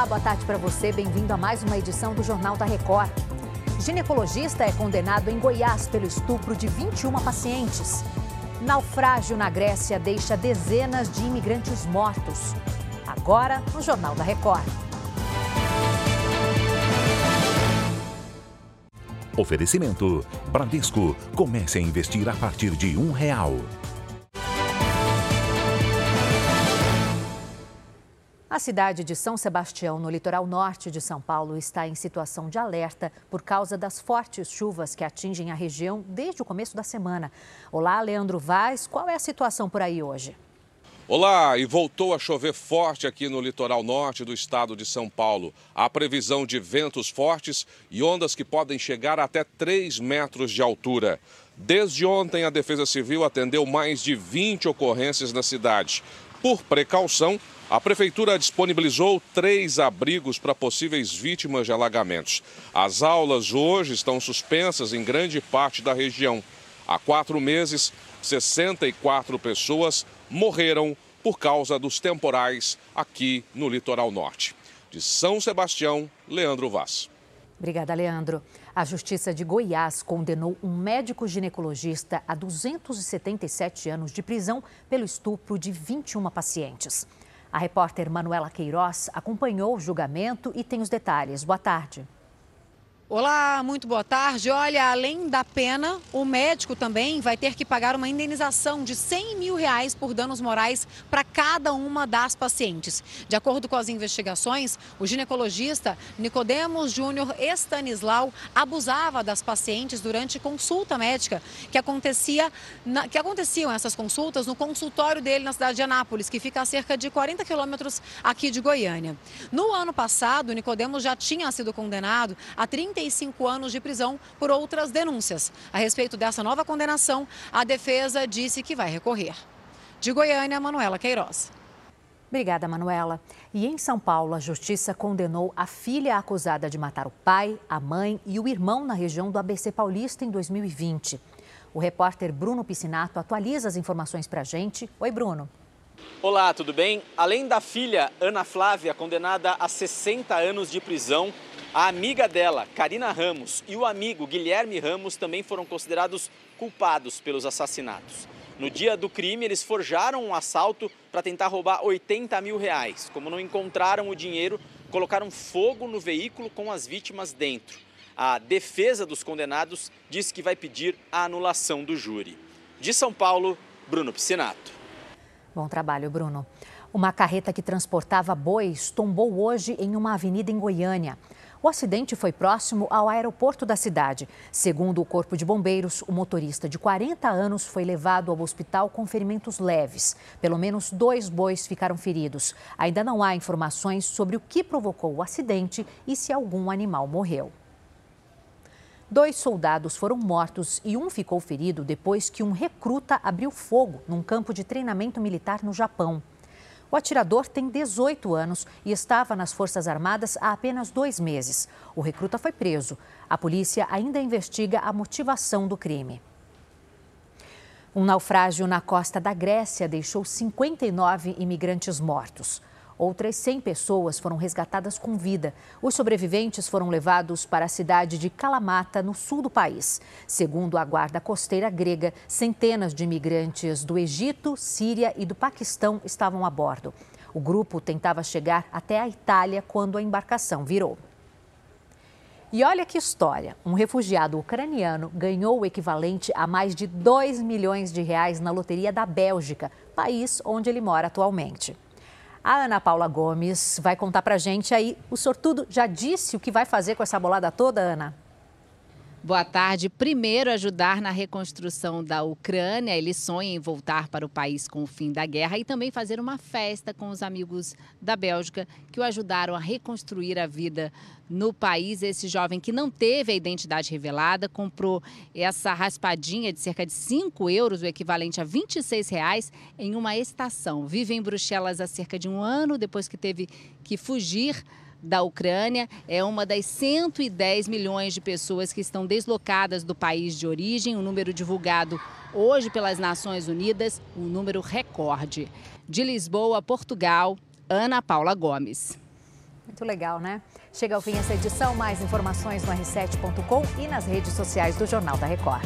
Olá, boa tarde para você. Bem-vindo a mais uma edição do Jornal da Record. Ginecologista é condenado em Goiás pelo estupro de 21 pacientes. Naufrágio na Grécia deixa dezenas de imigrantes mortos. Agora, no Jornal da Record. Oferecimento: Bradesco. Comece a investir a partir de um real. A cidade de São Sebastião, no litoral norte de São Paulo, está em situação de alerta por causa das fortes chuvas que atingem a região desde o começo da semana. Olá, Leandro Vaz, qual é a situação por aí hoje? Olá, e voltou a chover forte aqui no litoral norte do estado de São Paulo. Há previsão de ventos fortes e ondas que podem chegar até 3 metros de altura. Desde ontem, a Defesa Civil atendeu mais de 20 ocorrências na cidade. Por precaução, a Prefeitura disponibilizou três abrigos para possíveis vítimas de alagamentos. As aulas hoje estão suspensas em grande parte da região. Há quatro meses, 64 pessoas morreram por causa dos temporais aqui no litoral norte. De São Sebastião, Leandro Vaz. Obrigada, Leandro. A Justiça de Goiás condenou um médico ginecologista a 277 anos de prisão pelo estupro de 21 pacientes. A repórter Manuela Queiroz acompanhou o julgamento e tem os detalhes. Boa tarde. Olá, muito boa tarde. Olha, além da pena, o médico também vai ter que pagar uma indenização de 100 mil reais por danos morais para cada uma das pacientes. De acordo com as investigações, o ginecologista Nicodemos Júnior Estanislau abusava das pacientes durante consulta médica que acontecia na, que aconteciam essas consultas no consultório dele na cidade de Anápolis, que fica a cerca de 40 quilômetros aqui de Goiânia. No ano passado, Nicodemos já tinha sido condenado a 30 35 anos de prisão por outras denúncias. A respeito dessa nova condenação, a defesa disse que vai recorrer. De Goiânia, Manuela Queiroz. Obrigada, Manuela. E em São Paulo, a justiça condenou a filha acusada de matar o pai, a mãe e o irmão na região do ABC Paulista em 2020. O repórter Bruno Piscinato atualiza as informações para a gente. Oi, Bruno. Olá, tudo bem? Além da filha, Ana Flávia, condenada a 60 anos de prisão, a amiga dela, Karina Ramos, e o amigo Guilherme Ramos também foram considerados culpados pelos assassinatos. No dia do crime, eles forjaram um assalto para tentar roubar 80 mil reais. Como não encontraram o dinheiro, colocaram fogo no veículo com as vítimas dentro. A defesa dos condenados disse que vai pedir a anulação do júri. De São Paulo, Bruno Piscinato. Bom trabalho, Bruno. Uma carreta que transportava bois tombou hoje em uma avenida em Goiânia. O acidente foi próximo ao aeroporto da cidade. Segundo o Corpo de Bombeiros, o motorista de 40 anos foi levado ao hospital com ferimentos leves. Pelo menos dois bois ficaram feridos. Ainda não há informações sobre o que provocou o acidente e se algum animal morreu. Dois soldados foram mortos e um ficou ferido depois que um recruta abriu fogo num campo de treinamento militar no Japão. O atirador tem 18 anos e estava nas Forças Armadas há apenas dois meses. O recruta foi preso. A polícia ainda investiga a motivação do crime. Um naufrágio na costa da Grécia deixou 59 imigrantes mortos. Outras 100 pessoas foram resgatadas com vida. Os sobreviventes foram levados para a cidade de Kalamata, no sul do país. Segundo a guarda costeira grega, centenas de imigrantes do Egito, Síria e do Paquistão estavam a bordo. O grupo tentava chegar até a Itália quando a embarcação virou. E olha que história: um refugiado ucraniano ganhou o equivalente a mais de 2 milhões de reais na loteria da Bélgica, país onde ele mora atualmente. A Ana Paula Gomes vai contar pra gente aí. O sortudo já disse o que vai fazer com essa bolada toda, Ana? Boa tarde. Primeiro, ajudar na reconstrução da Ucrânia. Ele sonha em voltar para o país com o fim da guerra e também fazer uma festa com os amigos da Bélgica que o ajudaram a reconstruir a vida no país. Esse jovem que não teve a identidade revelada comprou essa raspadinha de cerca de 5 euros, o equivalente a 26 reais, em uma estação. Vive em Bruxelas há cerca de um ano, depois que teve que fugir da Ucrânia. É uma das 110 milhões de pessoas que estão deslocadas do país de origem, um número divulgado hoje pelas Nações Unidas, um número recorde. De Lisboa, Portugal, Ana Paula Gomes. Muito legal, né? Chega ao fim essa edição. Mais informações no r7.com e nas redes sociais do Jornal da Record.